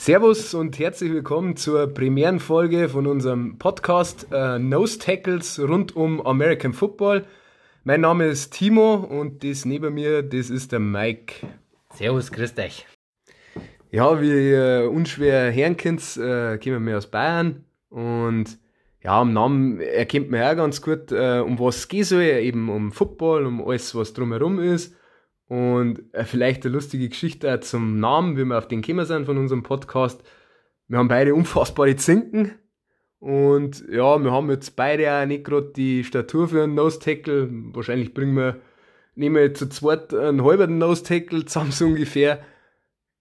Servus und herzlich willkommen zur Premierenfolge von unserem Podcast äh, Nose Tackles rund um American Football. Mein Name ist Timo und das neben mir, das ist der Mike. Servus, grüß dich. Ja, wie ihr unschwer hören könnt, äh, kommen wir aus Bayern und ja, am Namen erkennt man ja ganz gut, äh, um was es geht soll, eben um Football, um alles, was drumherum ist. Und äh, vielleicht eine lustige Geschichte auch zum Namen, wie wir auf den gekommen sind von unserem Podcast. Wir haben beide unfassbare Zinken. Und ja, wir haben jetzt beide auch nicht gerade die Statur für einen Nose Tackle. Wahrscheinlich bringen wir, nehmen wir zu zweit einen halben Nose Tackle zusammen so ungefähr.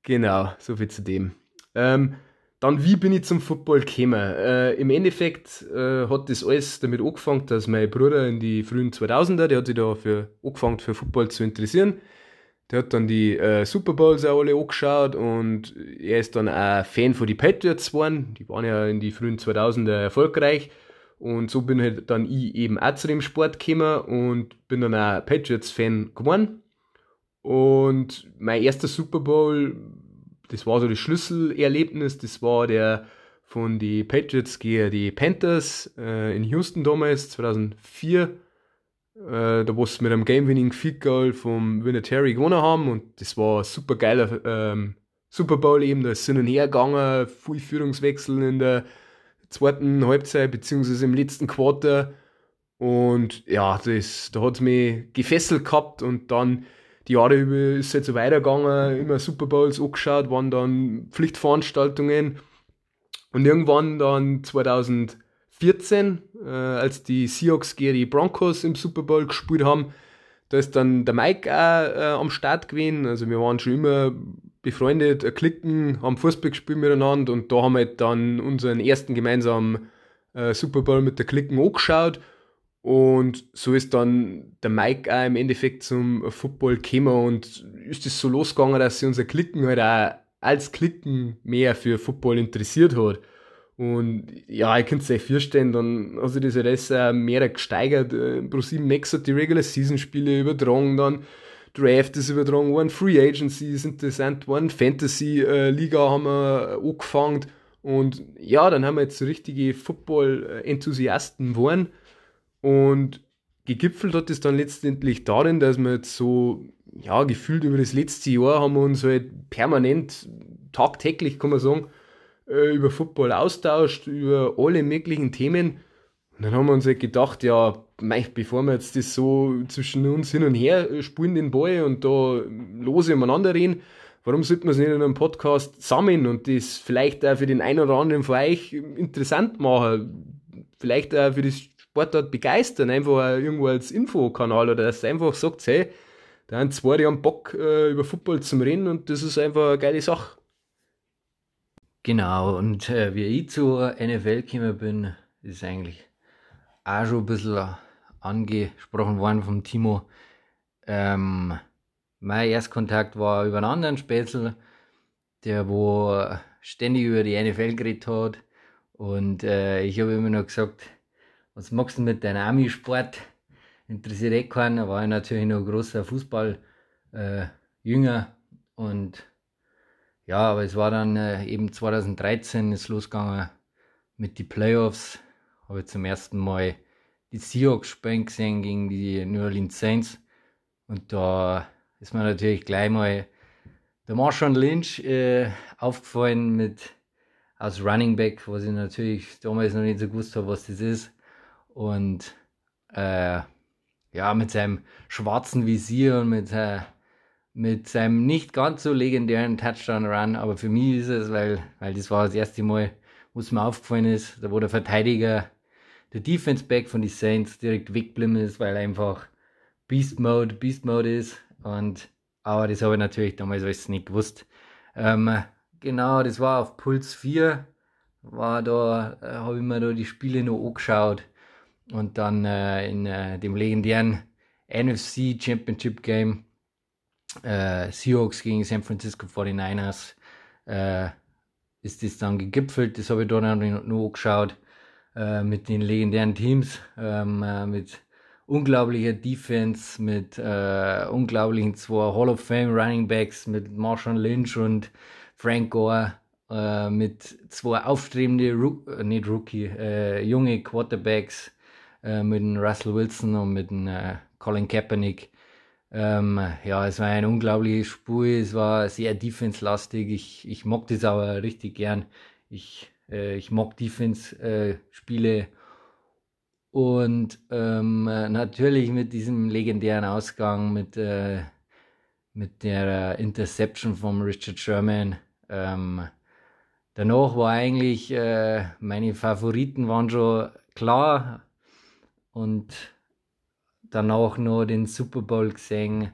Genau, so viel zu dem. Ähm, dann, wie bin ich zum Football gekommen? Äh, Im Endeffekt äh, hat das alles damit angefangen, dass mein Bruder in die frühen 2000er, der hat sich da angefangen für Football zu interessieren. Der hat dann die äh, Super Bowls auch alle angeschaut und er ist dann auch Fan von den Patriots geworden. Die waren ja in die frühen 2000er erfolgreich. Und so bin halt dann ich eben auch zu dem Sport gekommen und bin dann auch Patriots-Fan geworden. Und mein erster Super Bowl, das war so das Schlüsselerlebnis, das war der von die Patriots gegen die Panthers äh, in Houston damals, 2004 äh, da wo sie mit einem Game-Winning Field Goal vom Vinatieri gewonnen haben und das war ein super geiler ähm, Super Bowl. Eben, da ist hin und her gegangen, viel Führungswechsel in der zweiten Halbzeit beziehungsweise im letzten Quarter. Und ja, das, da hat es mich gefesselt gehabt und dann die Jahre über ist es halt so weitergegangen, immer Super Bowls angeschaut, waren dann Pflichtveranstaltungen. Und irgendwann dann 2000 14, äh, als die Seahawks gegen die Broncos im Super Bowl gespielt haben. Da ist dann der Mike auch äh, am Start gewesen. Also wir waren schon immer befreundet, äh, klicken, haben Fußball gespielt miteinander und da haben wir dann unseren ersten gemeinsamen äh, Super Bowl mit der Klicken angeschaut. Und so ist dann der Mike auch im Endeffekt zum Football gekommen und ist es so losgegangen, dass sich unser Klicken halt auch als Klicken mehr für Football interessiert hat. Und ja, ich könnte es euch vorstellen, dann hat sich das alles halt mehr gesteigert. Äh, Pro 7 Max hat die Regular Season Spiele übertragen, dann Draft ist übertragen worden, Free Agency ist interessant worden, Fantasy äh, haben wir angefangen. Und ja, dann haben wir jetzt so richtige Football-Enthusiasten geworden. Und gegipfelt hat es dann letztendlich darin, dass wir jetzt so, ja, gefühlt über das letzte Jahr haben wir uns halt permanent, tagtäglich kann man sagen, äh, über Football austauscht, über alle möglichen Themen. Und dann haben wir uns halt gedacht, ja, bevor wir jetzt das so zwischen uns hin und her spielen, den Ball und da lose umeinander reden, warum sollte man es nicht in einem Podcast sammeln und das vielleicht auch für den einen oder anderen von euch interessant machen? Vielleicht auch für das Sportart begeistern, einfach irgendwo als Infokanal oder dass einfach sagt, hey, da haben zwei, die haben Bock äh, über Football zum Reden und das ist einfach eine geile Sache. Genau, und äh, wie ich zur NFL gekommen bin, ist eigentlich auch schon ein bisschen angesprochen worden vom Timo. Ähm, mein Erstkontakt war über einen anderen Spätzl, der wo ständig über die NFL geredet hat. Und äh, ich habe immer noch gesagt, was machst du mit deinem Army-Sport? Interessiert eh keinen. Da war ich natürlich noch ein großer Fußball äh, und ja, aber es war dann äh, eben 2013 ist losgegangen mit den Playoffs. Habe ich zum ersten Mal die Seahawks spielen gesehen gegen die New Orleans Saints. Und da ist mir natürlich gleich mal der Marshawn Lynch äh, aufgefallen mit als Running Back, was ich natürlich damals noch nicht so gewusst habe, was das ist. Und äh, ja, mit seinem schwarzen Visier und mit seiner mit seinem nicht ganz so legendären Touchdown-Run, aber für mich ist es, weil, weil das war das erste Mal, wo es mir aufgefallen ist, da wo der Verteidiger, der Defense-Back von den Saints direkt weggeblieben ist, weil einfach Beast Mode, Beast Mode ist und, aber das habe ich natürlich damals alles nicht gewusst. Ähm, genau, das war auf Puls 4, war da, äh, habe ich mir da die Spiele noch angeschaut und dann äh, in äh, dem legendären NFC Championship Game äh, Seahawks gegen San Francisco 49ers äh, ist das dann gegipfelt. Das habe ich da noch, noch angeschaut äh, mit den legendären Teams, ähm, äh, mit unglaublicher Defense, mit äh, unglaublichen zwei Hall of Fame Running Backs, mit Marshawn Lynch und Frank Gore. äh, mit zwei aufstrebende, Ru nicht Rookie, junge Quarterbacks, mit Russell Wilson und mit Colin Kaepernick. Ähm, ja, es war ein unglaubliches Spiel, es war sehr defense-lastig. Ich, ich mag das aber richtig gern. Ich, äh, ich mag Defense-Spiele. und ähm, natürlich mit diesem legendären Ausgang, mit, äh, mit der Interception von Richard Sherman. Ähm, danach war eigentlich, äh, meine Favoriten waren schon klar und danach noch den Super Bowl gesehen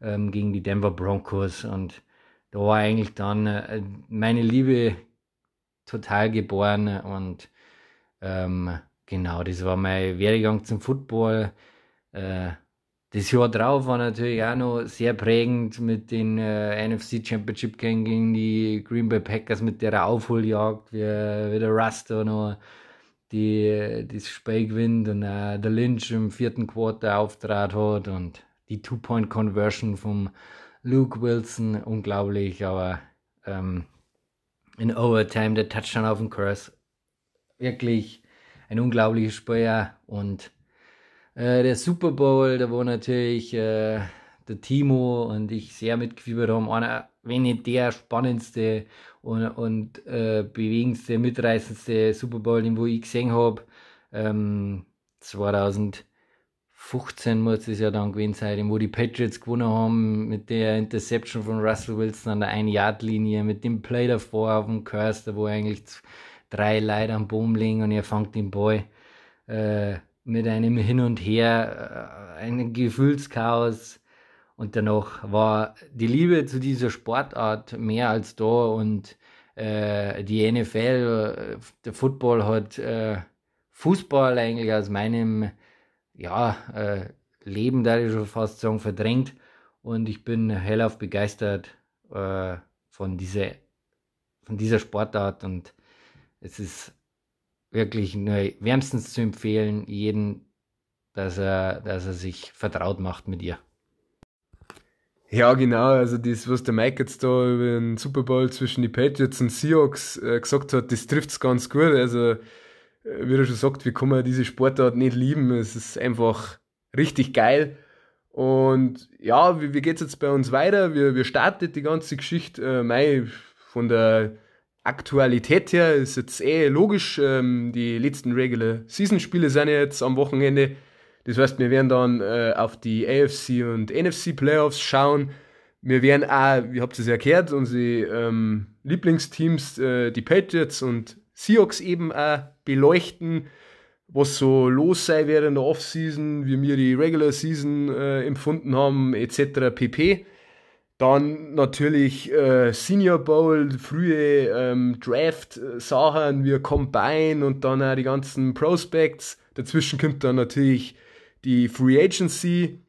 ähm, gegen die Denver Broncos und da war eigentlich dann äh, meine Liebe total geboren und ähm, genau, das war mein Werdegang zum Football. Äh, das Jahr drauf war natürlich auch noch sehr prägend mit den äh, NFC Championship gegen die Green Bay Packers mit der Aufholjagd, wie, wie der Rust noch die, das Spiel gewinnt und äh, der Lynch im vierten Quarter auftrat hat und die Two-Point-Conversion vom Luke Wilson, unglaublich, aber ähm, in Overtime der Touchdown auf den Curse, wirklich ein unglaubliches Spiel und äh, der Super Bowl, da war natürlich äh, der Timo und ich sehr mitgefiebert haben, einer, wenn nicht der spannendste und, und äh, bewegendste, mitreißendste Super Bowl, den wo ich gesehen habe. Ähm, 2015 muss es ja dann gewesen sein, wo die Patriots gewonnen haben mit der Interception von Russell Wilson an der 1-Yard-Linie, mit dem Play davor auf dem Curse, wo eigentlich drei Leute am Boden liegen und er fängt den Ball äh, mit einem Hin und Her, äh, ein Gefühlschaos und danach war die Liebe zu dieser Sportart mehr als da und äh, die NFL, der Football hat äh, Fußball eigentlich aus meinem ja, äh, Leben, da ich schon fast sagen, verdrängt. Und ich bin hellauf begeistert äh, von, dieser, von dieser Sportart und es ist wirklich nur wärmstens zu empfehlen, jeden, dass er, dass er sich vertraut macht mit ihr. Ja, genau. Also das, was der Mike jetzt da über den Super Bowl zwischen die Patriots und Seahawks äh, gesagt hat, das trifft's ganz gut. Also, äh, wie er schon sagt, wie kann man diese Sportart nicht lieben? Es ist einfach richtig geil. Und ja, wie, wie geht's jetzt bei uns weiter? Wir, wir starten die ganze Geschichte. Äh, Mai von der Aktualität her ist jetzt eh logisch. Ähm, die letzten Regular Season Spiele sind ja jetzt am Wochenende. Das heißt, wir werden dann äh, auf die AFC und NFC Playoffs schauen. Wir werden auch, wie habt ihr es ja gehört, unsere ähm, Lieblingsteams, äh, die Patriots und Seahawks eben auch beleuchten, was so los sei während der Offseason, wie wir die Regular Season äh, empfunden haben, etc. pp. Dann natürlich äh, Senior Bowl, frühe ähm, Draft-Sachen wie Combine und dann auch die ganzen Prospects. Dazwischen kommt dann natürlich die Free Agency.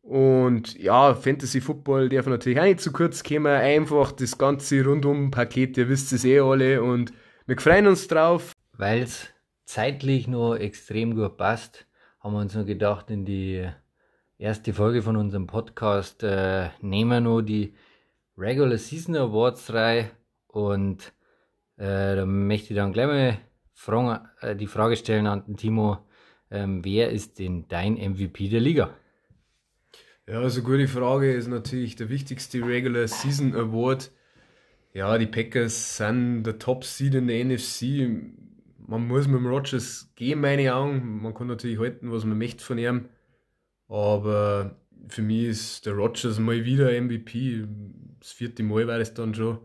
Und ja, Fantasy Football darf natürlich auch nicht zu kurz kommen. Einfach das ganze Rundum-Paket, ihr wisst es eh alle. Und wir freuen uns drauf. Weil es zeitlich noch extrem gut passt, haben wir uns noch gedacht, in die erste Folge von unserem Podcast äh, nehmen wir noch die Regular Season Awards rein. Und äh, da möchte ich dann gleich mal fragen, äh, die Frage stellen an den Timo ähm, wer ist denn dein MVP der Liga? Ja, also gute Frage ist natürlich der wichtigste Regular Season Award. Ja, die Packers sind der Top Seed in der NFC. Man muss mit dem Rodgers gehen, meine Augen. Man kann natürlich halten, was man möchte von ihm. Aber für mich ist der Rodgers mal wieder MVP. Das vierte Mal war es dann schon.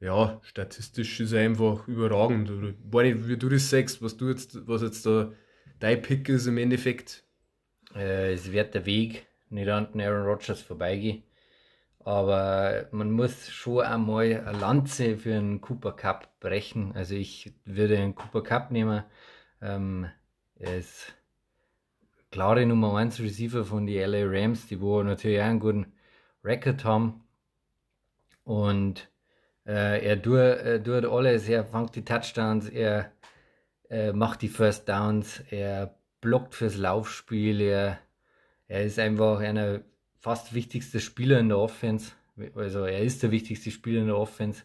Ja, statistisch ist er einfach überragend. Ich weiß nicht, wie du das sagst, was du jetzt, was jetzt da dein Pick ist im Endeffekt? Äh, es wird der Weg nicht an den Aaron Rodgers vorbeigehen. Aber man muss schon einmal eine Lanze für einen Cooper Cup brechen. Also ich würde einen Cooper Cup nehmen. Ähm, er ist klare Nummer 1 Receiver von die LA Rams, die wo natürlich auch einen guten Record haben. Und äh, er, tut, er tut alles, er fängt die Touchdowns, er äh, macht die First Downs, er blockt fürs Laufspiel, er, er ist einfach einer fast wichtigste Spieler in der Offense. Also er ist der wichtigste Spieler in der Offense.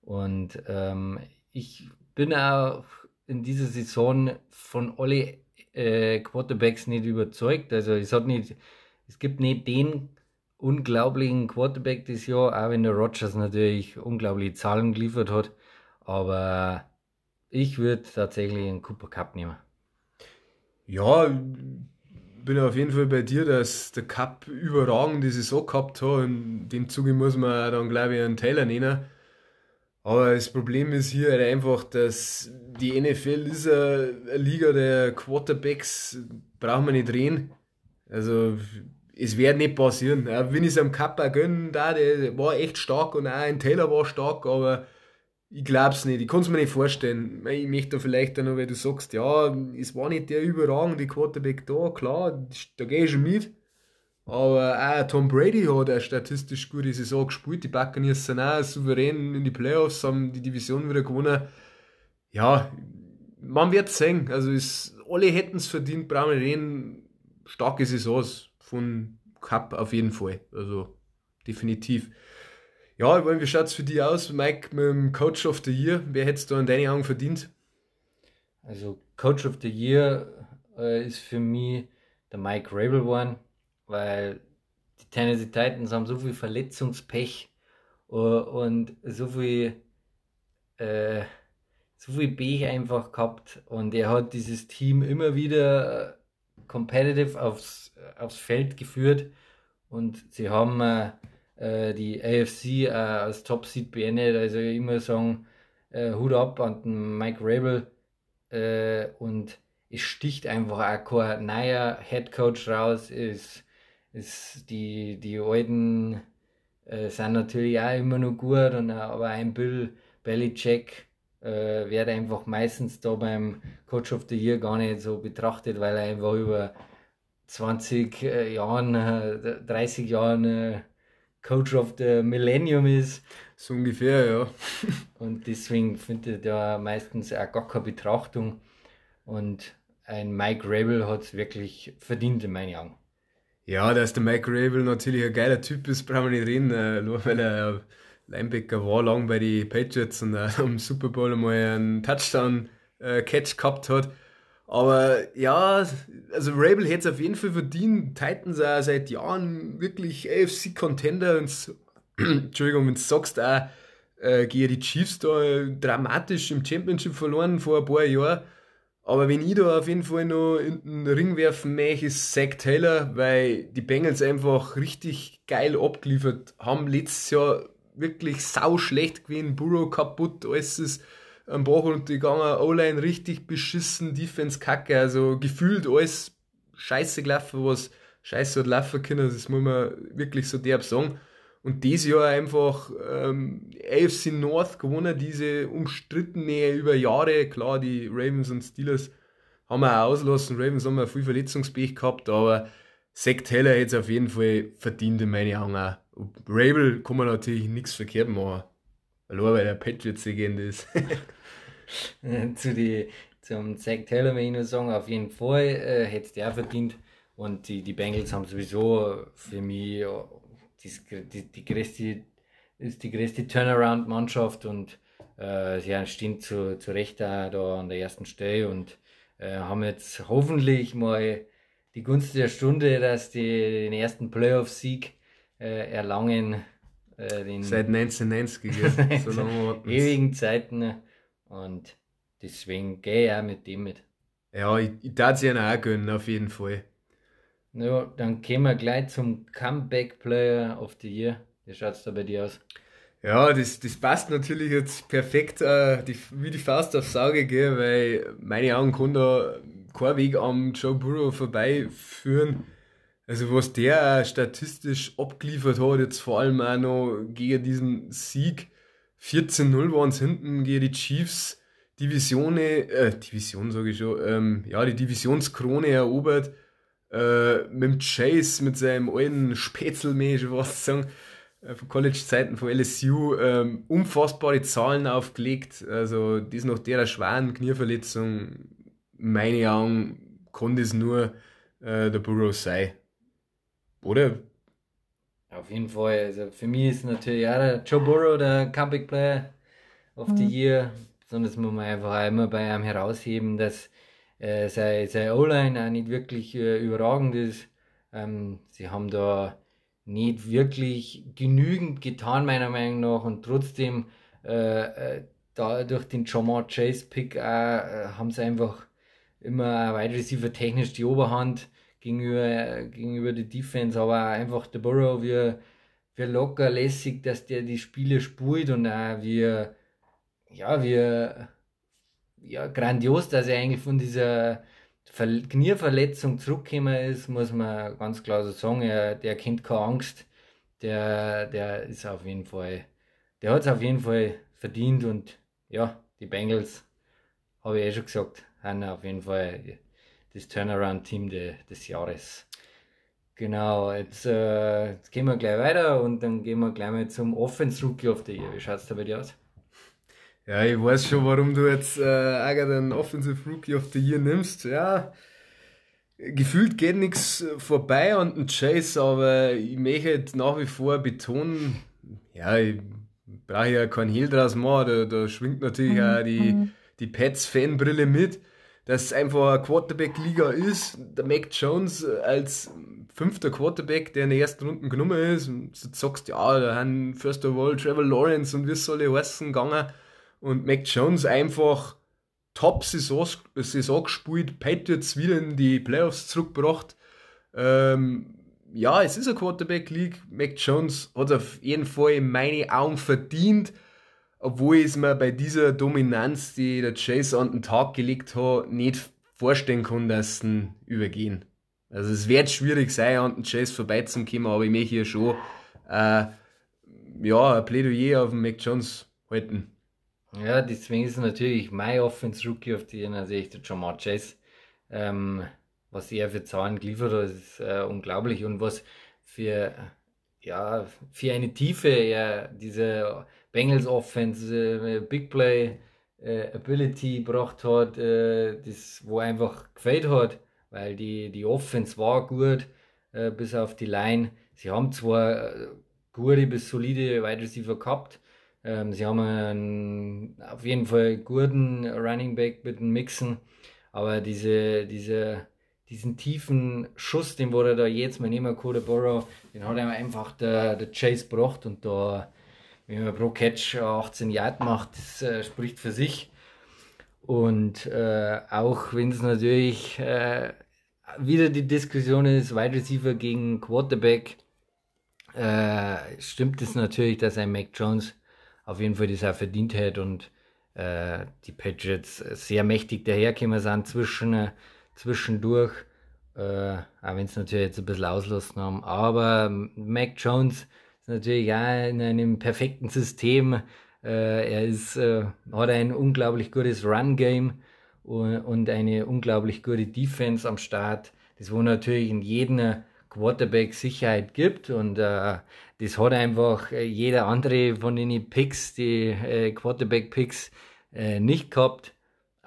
Und ähm, ich bin auch in dieser Saison von alle äh, Quarterbacks nicht überzeugt. Also es hat nicht, es gibt nicht den unglaublichen Quarterback das Jahr, auch wenn der Rogers natürlich unglaubliche Zahlen geliefert hat. Aber ich würde tatsächlich einen Cooper Cup nehmen. Ja, bin auf jeden Fall bei dir, dass der Cup überragend die Saison gehabt hat. In dem Zuge muss man dann, glaube ich, einen Taylor nehmen. Aber das Problem ist hier halt einfach, dass die NFL ist eine Liga der Quarterbacks, braucht man nicht drehen. Also, es wird nicht passieren. wenn ich es am Cup auch gönnen, da, der war echt stark und auch ein Taylor war stark, aber ich glaube es nicht. Ich kann es mir nicht vorstellen. Ich möchte vielleicht dann noch, weil du sagst, ja, es war nicht der überragende Quarterback da, klar, da gehe ich schon mit. Aber auch Tom Brady hat eine statistisch gute Saison gespielt. Die Buccaneers sind auch souverän in die Playoffs, haben die Division wieder gewonnen. Ja, man wird sehen. Also ist, alle hätten es verdient, brauchen wir reden. Starke Saisons von Cup auf jeden Fall. Also definitiv. Ja, wie schaut es für dich aus, Mike, mit dem Coach of the Year? Wer hätte es da in deinen Augen verdient? Also, Coach of the Year äh, ist für mich der Mike Rabel geworden, weil die Tennessee Titans haben so viel Verletzungspech uh, und so viel, äh, so viel Pech einfach gehabt und er hat dieses Team immer wieder competitive aufs, aufs Feld geführt und sie haben äh, äh, die AFC äh, als Top-Seed beendet. Also immer sagen, äh, Hut ab an den Mike Rabel äh, und es sticht einfach auch kein neuer Head Coach raus. Ist, ist die, die alten äh, sind natürlich auch immer noch gut, und, aber ein Bill Belichick äh, wird einfach meistens da beim Coach of the Year gar nicht so betrachtet, weil er einfach über 20 äh, Jahren, äh, 30 Jahren Coach of the Millennium ist. So ungefähr, ja. und deswegen findet er meistens auch gar keine Betrachtung. Und ein Mike Rabel hat es wirklich verdient in meinen Augen. Ja, dass der Mike Rabel natürlich ein geiler Typ ist, brauchen wir nicht reden. Äh, nur weil er Linebacker war lang bei den Patriots und am Super Bowl einmal einen Touchdown-Catch äh, gehabt hat. Aber ja, also Rabel hätte es auf jeden Fall verdient. Titans auch seit Jahren wirklich AFC-Contender. Entschuldigung, wenn du sagst, auch äh, gegen die Chiefs da dramatisch im Championship verloren vor ein paar Jahren. Aber wenn ich da auf jeden Fall noch in den Ring werfen möchte, ist Zach Taylor, weil die Bengals einfach richtig geil abgeliefert haben. Letztes Jahr wirklich sau schlecht gewesen, Burrow kaputt, alles ist am Bach runtergegangen, O-Line richtig beschissen, Defense kacke, also gefühlt alles scheiße gelaufen, was scheiße hat laufen können, das muss man wirklich so derb sagen. Und dieses Jahr einfach ähm, AFC North gewonnen, diese umstrittene über Jahre, klar, die Ravens und Steelers haben wir auch auslassen, Ravens haben wir viel Verletzungspech gehabt, aber Zach Taylor hätte es auf jeden Fall verdient in meine Augen auch. Rabel kann man natürlich nichts verkehrt machen. Weil der Patriots-Legende ist. zu die, zum Zach Taylor will ich nur sagen, auf jeden Fall äh, hätte der verdient. Und die, die Bengals haben sowieso für mich die, die, die größte, ist die größte Turnaround-Mannschaft und äh, sie stehen zu, zu Recht da, da an der ersten Stelle und äh, haben jetzt hoffentlich mal die Gunst der Stunde, dass die den ersten Playoff-Sieg äh, erlangen. Äh, den Seit 1990 so lange ewigen Zeiten. Und deswegen gehe ich auch mit dem mit. Ja, ich, ich darf es ihnen auch gönnen, auf jeden Fall. Ja, dann gehen wir gleich zum Comeback Player of the Year. Wie schaut es da bei dir aus? Ja, das, das passt natürlich jetzt perfekt äh, die, wie die Faust aufs Auge, gell, weil meine Augen kann da kein Weg am Joe Burrow vorbeiführen. Also was der statistisch abgeliefert hat, jetzt vor allem auch noch gegen diesen Sieg, 14-0 waren es hinten gegen die Chiefs. Divisione, äh, Division sage ich schon, ähm, ja, die Divisionskrone erobert. Äh, mit dem Chase, mit seinem alten schon was sagen, äh, von College-Zeiten von LSU, ähm, unfassbare Zahlen aufgelegt. Also, das nach der schweren Knieverletzung, meine Augen, kann das nur äh, der Burrow sein. Oder? Auf jeden Fall. Also für mich ist natürlich auch der Joe Burrow der Comeback Player of the Year. Besonders muss man einfach auch immer bei einem herausheben, dass äh, sein, sein O-Line auch nicht wirklich äh, überragend ist. Ähm, sie haben da nicht wirklich genügend getan, meiner Meinung nach, und trotzdem äh, äh da durch den Jamar Chase Pick äh, haben sie einfach immer Wide Receiver technisch die Oberhand gegenüber, gegenüber der Defense, aber einfach der Burrow, wie, wie locker, lässig, dass der die Spiele spielt und auch wie, ja, wie, ja, grandios, dass er eigentlich von dieser Ver Knieverletzung zurückgekommen ist, muss man ganz klar so sagen. Er, der kennt keine Angst. Der, der ist auf jeden Fall, der hat es auf jeden Fall verdient und ja, die Bengals, habe ich eh schon gesagt, haben auf jeden Fall das Turnaround-Team de, des Jahres. Genau, jetzt, äh, jetzt gehen wir gleich weiter und dann gehen wir gleich mal zum Offense Rookie of the Year. Wie schaut es da bei dir aus? Ja, ich weiß schon, warum du jetzt äh, den Offensive Rookie of the Year nimmst. Ja, gefühlt geht nichts vorbei an den Chase, aber ich möchte nach wie vor betonen, ja, ich brauche ja keinen Hehl draus machen, da, da schwingt natürlich mhm. auch die, mhm. die Pets-Fanbrille mit, dass es einfach eine Quarterback-Liga ist. Der Mac Jones als fünfter Quarterback, der in der ersten Runde genommen ist, und du sagst, ja, da haben first of all Trevor Lawrence und wie soll ich heißen gegangen und Mac Jones einfach Top-Saison Saison gespielt, Patriots wieder in die Playoffs zurückgebracht. Ähm, ja, es ist eine Quarterback-League. Mac Jones hat auf jeden Fall in meine Augen verdient, obwohl ich es mir bei dieser Dominanz, die der Chase an den Tag gelegt hat, nicht vorstellen kann, dass sie übergehen. Also es wird schwierig sein, an den Chase vorbeizukommen, aber ich möchte hier schon äh, ja, ein Plädoyer auf den Mac Jones halten. Ja, deswegen ist natürlich mein Offense Rookie auf die also ich der Jamar Chase. Ähm, was er für Zahlen geliefert hat, ist äh, unglaublich und was für, ja, für eine Tiefe er diese Bengals Offense, äh, Big Play äh, Ability gebracht hat, äh, das wo einfach gefällt hat, weil die, die Offense war gut, äh, bis auf die Line. Sie haben zwar äh, gute bis solide Wide Receiver gehabt, ähm, sie haben einen, auf jeden Fall guten Running Back mit dem Mixen, aber diese, diese, diesen tiefen Schuss, den wurde da jetzt mal nehmen, Code Burrow, den hat er einfach der, der Chase gebracht und da, wenn man pro Catch 18 Yard macht, das äh, spricht für sich. Und äh, auch wenn es natürlich äh, wieder die Diskussion ist, Wide Receiver gegen Quarterback, äh, stimmt es natürlich, dass ein Mac Jones auf jeden Fall das auch verdient hätte und äh, die Patriots sehr mächtig dahergekommen sind zwischen, äh, zwischendurch. Äh, auch wenn es natürlich jetzt ein bisschen auslassen haben. Aber Mac Jones ist natürlich auch in einem perfekten System. Äh, er ist, äh, hat ein unglaublich gutes Run-Game und, eine unglaublich gute Defense am Start. Das wo natürlich in jedem Quarterback Sicherheit gibt und äh, das hat einfach äh, jeder andere von den Picks, die äh, Quarterback Picks, äh, nicht gehabt.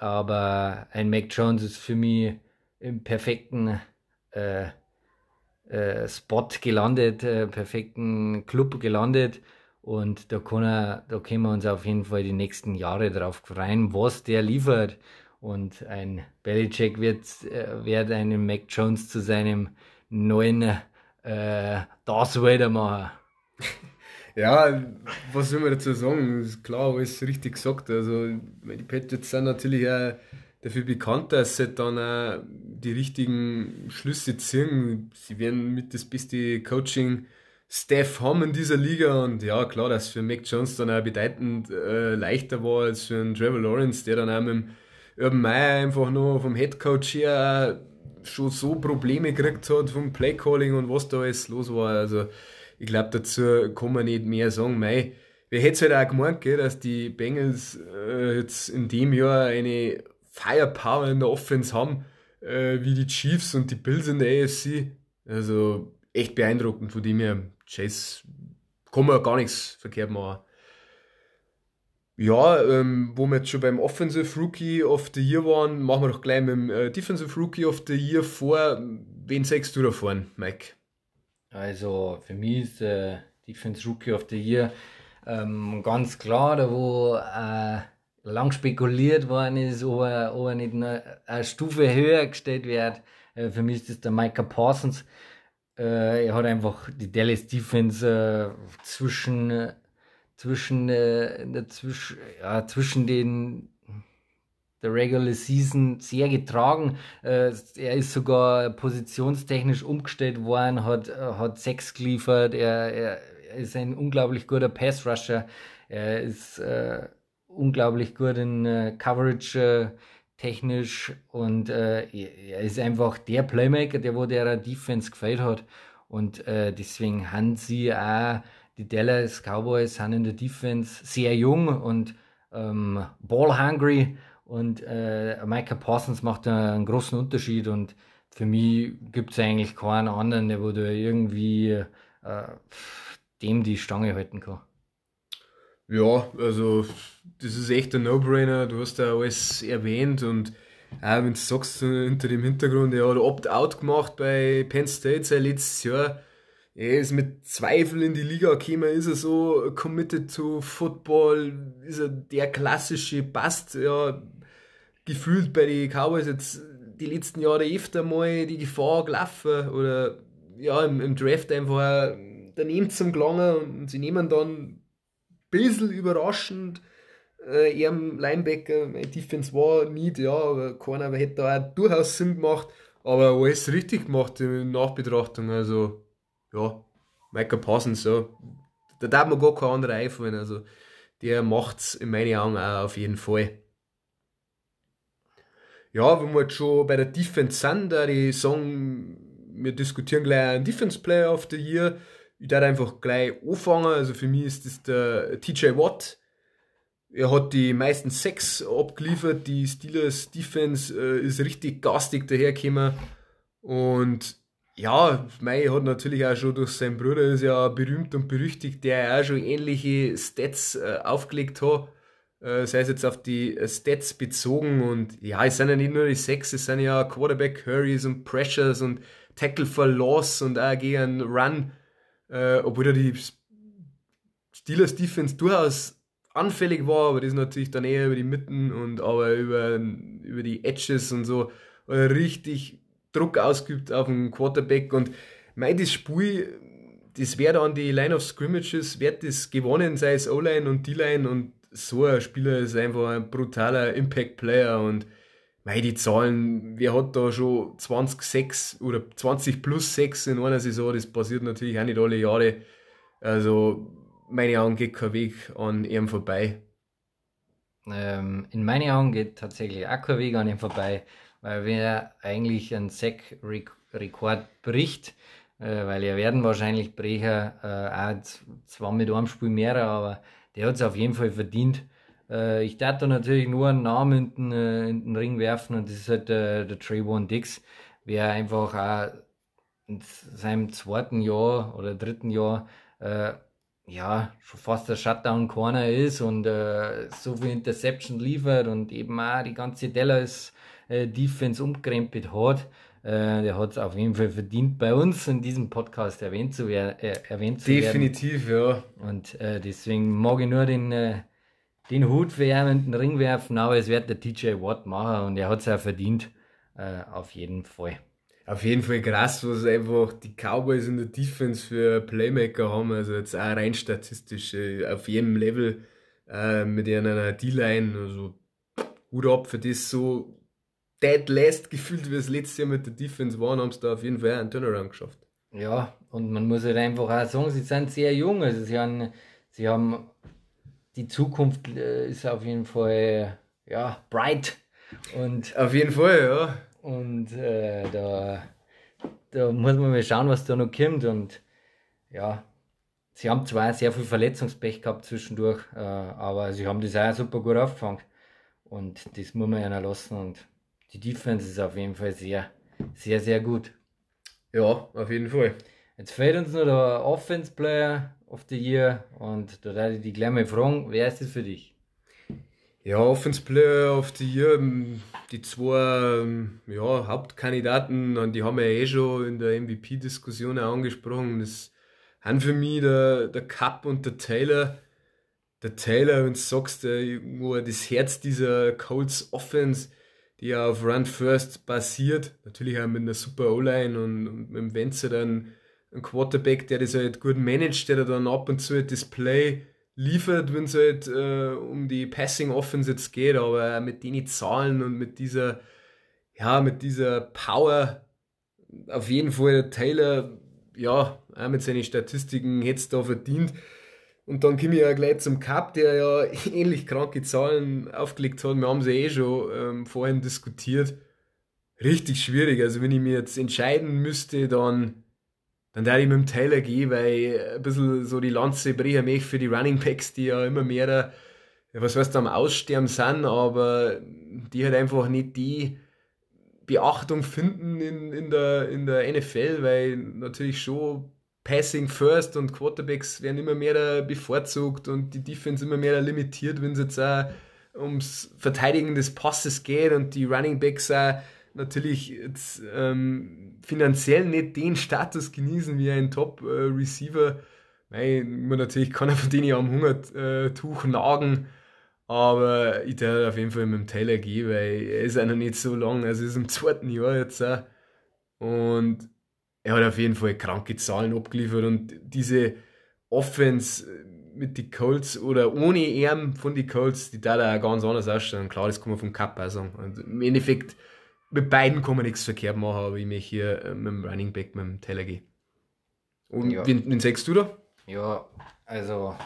Aber ein Mac Jones ist für mich im perfekten äh, äh, Spot gelandet, äh, perfekten Club gelandet. Und da, kann er, da können wir uns auf jeden Fall die nächsten Jahre drauf freuen, was der liefert. Und ein Belichick wird, wird einen Mac Jones zu seinem neuen äh, Darth Vader machen. Ja, was soll man dazu sagen? Ist klar, alles richtig gesagt. Also, die Patriots sind natürlich auch dafür bekannt, dass sie dann auch die richtigen Schlüsse ziehen. Sie werden mit das beste Coaching Staff haben in dieser Liga und ja, klar, dass für Mac Jones dann auch bedeutend äh, leichter war als für einen Trevor Lawrence, der dann auch mit dem Urban Meyer einfach noch vom Head Coach her schon so Probleme gekriegt hat vom Playcalling und was da alles los war. Also ich glaube, dazu kann man nicht mehr sagen. Mei, wer hätte es halt auch gemeint, gell, dass die Bengals äh, jetzt in dem Jahr eine Firepower in der Offense haben, äh, wie die Chiefs und die Bills in der AFC. Also echt beeindruckend, von dem her, Chase kann man gar nichts verkehrt machen. Ja, ähm, wo wir jetzt schon beim Offensive Rookie of the Year waren, machen wir doch gleich mit dem äh, Defensive Rookie of the Year vor. Wen sagst du da vorne, Mike? Also für mich ist der Defense Rookie of the Year Ähm, ganz klar, da wo äh, lang spekuliert worden ist, ob er, ob er nicht eine, eine Stufe höher gestellt wird. Äh, für mich ist das der Micah Parsons. Äh, er hat einfach die Dallas Defense äh, zwischen, zwischen, äh, zwischen, ja, zwischen den der Regular Season sehr getragen. Äh, er ist sogar positionstechnisch umgestellt worden, hat, hat sechs geliefert. Er, er, ist ein unglaublich guter Pass-Rusher. Er ist äh, unglaublich gut in äh, Coverage äh, technisch und äh, er ist einfach der Playmaker, der wo der Defense gefällt hat. Und äh, deswegen haben sie auch, die Dallas Cowboys sind in der Defense sehr jung und ähm, ball hungry und äh, Micah Parsons macht einen großen Unterschied und für mich gibt es eigentlich keinen anderen, der wo du irgendwie äh, dem die Stange halten kann. Ja, also das ist echt ein No-Brainer. Du hast ja alles erwähnt und auch wenn du sagst, hinter dem Hintergrund, er hat Opt-out gemacht bei Penn State sein letztes Jahr. Er ist mit Zweifel in die Liga gekommen, ist er so committed to Football, ist er der klassische Bast, ja, gefühlt bei den Cowboys jetzt die letzten Jahre öfter mal die Gefahr gelaufen oder ja, im, im Draft einfach daneben zum Gelangen und sie nehmen dann ein bisschen überraschend äh, ihrem Linebacker, mein Defense war nicht, ja, aber keiner hätte da auch durchaus Sinn gemacht, aber alles richtig gemacht in Nachbetrachtung, also ja, Michael Parsons, ja, da darf man gar kein anderer einfallen, also der macht's in meinen Augen auch auf jeden Fall ja, wenn wir jetzt schon bei der Defense sind, da die sagen, wir diskutieren gleich einen Defense Player of the Year. Ich darf einfach gleich anfangen. Also für mich ist das der TJ Watt. Er hat die meisten Sacks abgeliefert. Die Steelers Defense äh, ist richtig gastig dahergekommen. Und ja, Mei hat natürlich auch schon durch seinen Bruder, ist ja berühmt und berüchtigt, der auch schon ähnliche Stats äh, aufgelegt hat. Äh, sei es jetzt auf die äh, Stats bezogen und ja, es sind ja nicht nur die Sechs, es sind ja Quarterback Hurries und Pressures und Tackle for Loss und auch gegen Run, äh, obwohl da die Steelers Defense durchaus anfällig war, aber das ist natürlich dann eher über die Mitten und aber über, über die Edges und so. Richtig Druck ausgeübt auf den Quarterback und mein das Spiel, das wäre dann die Line of Scrimmages, wird das gewonnen, sei es O-Line und D-Line und so ein Spieler ist einfach ein brutaler Impact-Player und mei, die Zahlen, wer hat da schon 20, 6 oder 20 plus 6 in einer Saison, das passiert natürlich auch nicht alle Jahre. Also, meine Augen geht kein Weg an ihm vorbei. Ähm, in meinen Augen geht tatsächlich auch kein Weg an ihm vorbei, weil wer eigentlich einen Sack-Rekord bricht, äh, weil er werden wahrscheinlich Brecher äh, auch zwar mit einem Spiel mehr, aber der hat es auf jeden Fall verdient. Äh, ich darf da natürlich nur einen Namen in den, äh, in den Ring werfen und das ist halt äh, der Trayvon Dix, wer einfach auch in seinem zweiten Jahr oder dritten Jahr äh, ja schon fast der Shutdown Corner ist und äh, so viel Interception liefert und eben auch die ganze Dallas äh, Defense umkrempelt hat. Äh, der hat es auf jeden Fall verdient, bei uns in diesem Podcast erwähnt zu, wer äh, erwähnt zu Definitiv, werden. Definitiv, ja. Und äh, deswegen mag ich nur den, äh, den Hut für ihn den Ring werfen, aber es wird der TJ Watt machen und er hat es auch verdient, äh, auf jeden Fall. Auf jeden Fall krass, was einfach die Cowboys in der Defense für Playmaker haben, also jetzt auch rein statistisch, äh, auf jedem Level mit einer D-Line, also Hut ab für das. So dead last gefühlt, wie es letztes Jahr mit der Defense waren, haben sie da auf jeden Fall einen Turnaround geschafft. Ja, und man muss halt einfach auch sagen, sie sind sehr jung, also sie haben, sie haben die Zukunft äh, ist auf jeden Fall ja bright. Und auf jeden Fall, ja. Und äh, da, da muss man mal schauen, was da noch kommt und ja, sie haben zwar sehr viel Verletzungspech gehabt zwischendurch, äh, aber sie haben das auch super gut aufgefangen und das muss man ihnen lassen und die Defense ist auf jeden Fall sehr, sehr, sehr gut. Ja, auf jeden Fall. Jetzt fehlt uns noch der Offense Player of the Year und da werde ich die gleich mal fragen, wer ist das für dich? Ja, Offense Player of the Year, die zwei ja, Hauptkandidaten, die haben wir eh schon in der MVP-Diskussion angesprochen. Das sind für mich der, der Cup und der Taylor. der Taylor, wenn du sagst, irgendwo das Herz dieser Colts Offense, die ja auf Run First basiert, natürlich auch mit einer super O-Line und, und mit dem Wenzer dann ein Quarterback, der das halt gut managt, der dann ab und zu halt das Play liefert, wenn es halt äh, um die Passing Offense jetzt geht, aber mit den Zahlen und mit dieser, ja, mit dieser Power, auf jeden Fall Taylor, ja, auch mit seinen Statistiken hätte es da verdient. Und dann komme ich ja gleich zum Cup, der ja ähnlich kranke Zahlen aufgelegt hat. Wir haben sie eh schon ähm, vorhin diskutiert. Richtig schwierig. Also wenn ich mir jetzt entscheiden müsste, dann dann werde ich mit dem Taylor gehen, weil ein bisschen so die Lanze brechen möchte für die Running Packs, die ja immer mehr, was heißt, am Aussterben sind, aber die halt einfach nicht die Beachtung finden in, in, der, in der NFL, weil natürlich schon Passing First und Quarterbacks werden immer mehr bevorzugt und die Defense immer mehr limitiert, wenn es jetzt auch ums Verteidigen des Passes geht und die Running Backs auch natürlich jetzt, ähm, finanziell nicht den Status genießen wie ein Top-Receiver. Äh, man natürlich kann er von denen ja am Hungertuch nagen, aber ich darf auf jeden Fall mit dem Taylor gehen, weil er ist ja noch nicht so lang, also ist im zweiten Jahr jetzt auch. Und er hat auf jeden Fall kranke Zahlen abgeliefert und diese Offense mit den Colts oder ohne Arm von den Colts, die da auch ganz anders ausschauen. Klar, das kann man vom Cup auch sagen. Und Im Endeffekt mit beiden kann man nichts verkehrt machen, aber ich möchte hier äh, mit dem Running Back, mit dem Teller gehen. Und ja. wen, wen sagst du da? Ja, also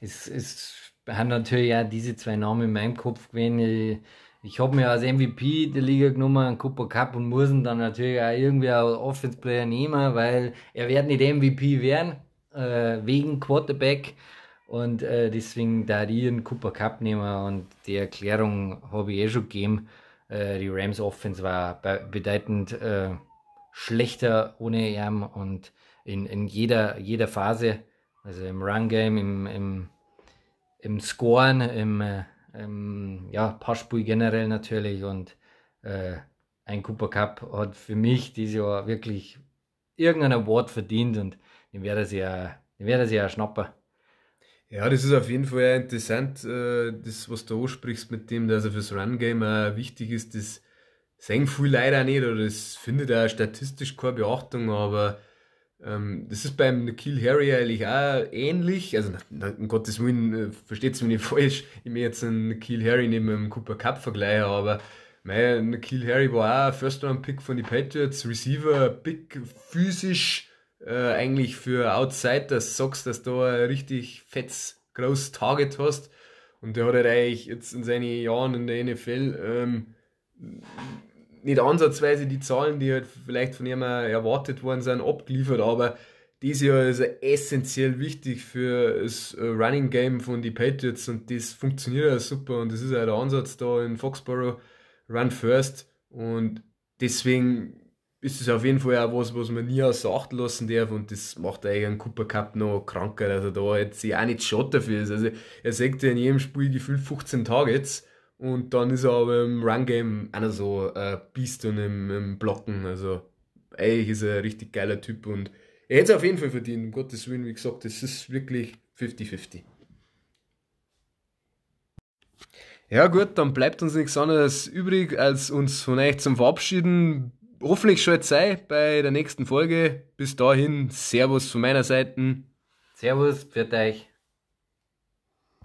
es, es haben natürlich auch diese zwei Namen in meinem Kopf gewesen. Ich, ich habe mir als MVP der Liga genommen, einen Cooper Cup und muss ihn dann natürlich auch irgendwie als Offense Player nehmen, weil er wird nicht MVP werden, äh, wegen Quarterback. Und äh, deswegen da ich einen Cooper Cup nehmen und die Erklärung habe ich eh schon gegeben. Äh, die Rams Offense war bedeutend äh, schlechter ohne ihn und in, in jeder, jeder Phase, also im Run Game, im, im, im Scoren, im, äh, im ja, Passspiel generell natürlich und äh, ein Cooper Cup hat für mich dieses Jahr wirklich irgendein Award verdient und den werde ich ja, den werde ich ja schnappen. Ja, das ist auf jeden Fall interessant, äh, das, was du ansprichst mit dem, dass er fürs Run-Game auch wichtig ist. Das sehen viele leider nicht oder das findet auch statistisch keine Beachtung, aber ähm, das ist beim Nikhil Harry eigentlich auch ähnlich. Also, um Gottes Willen, äh, versteht es mich nicht falsch, ich mir jetzt einen Nikhil Harry neben einem Cooper Cup vergleichen, aber mein Nikhil Harry war auch First-Round-Pick von den Patriots, Receiver, big, physisch, äh, eigentlich für Outsiders sagst, dass du ein richtig fettes, großes Target hast. Und der hat halt eigentlich jetzt in seinen Jahren in der NFL ähm, nicht ansatzweise die Zahlen, die halt vielleicht von ihm erwartet worden sind, abgeliefert, aber dieses Jahr ist er essentiell wichtig für das äh, Running Game von den Patriots. Und das funktioniert ja super. Und das ist ja der Ansatz da in Foxborough, Run First. Und deswegen ist es auf jeden Fall auch was, was man nie außer Acht lassen darf und das macht eigentlich einen Cooper Cup noch kranker, er da jetzt sich auch nicht schott dafür. Also er sagt ja in jedem Spiel gefühlt 15 Targets und dann ist er aber im Run-Game noch so ein Biest und im, im Blocken. Also eigentlich ist er ein richtig geiler Typ und er hätte es auf jeden Fall verdient, um Gottes Willen, wie gesagt, das ist wirklich 50-50. Ja gut, dann bleibt uns nichts anderes übrig, als uns von euch zum Verabschieden hoffentlich schon sei bei der nächsten Folge. Bis dahin, Servus von meiner Seite. Servus, für euch.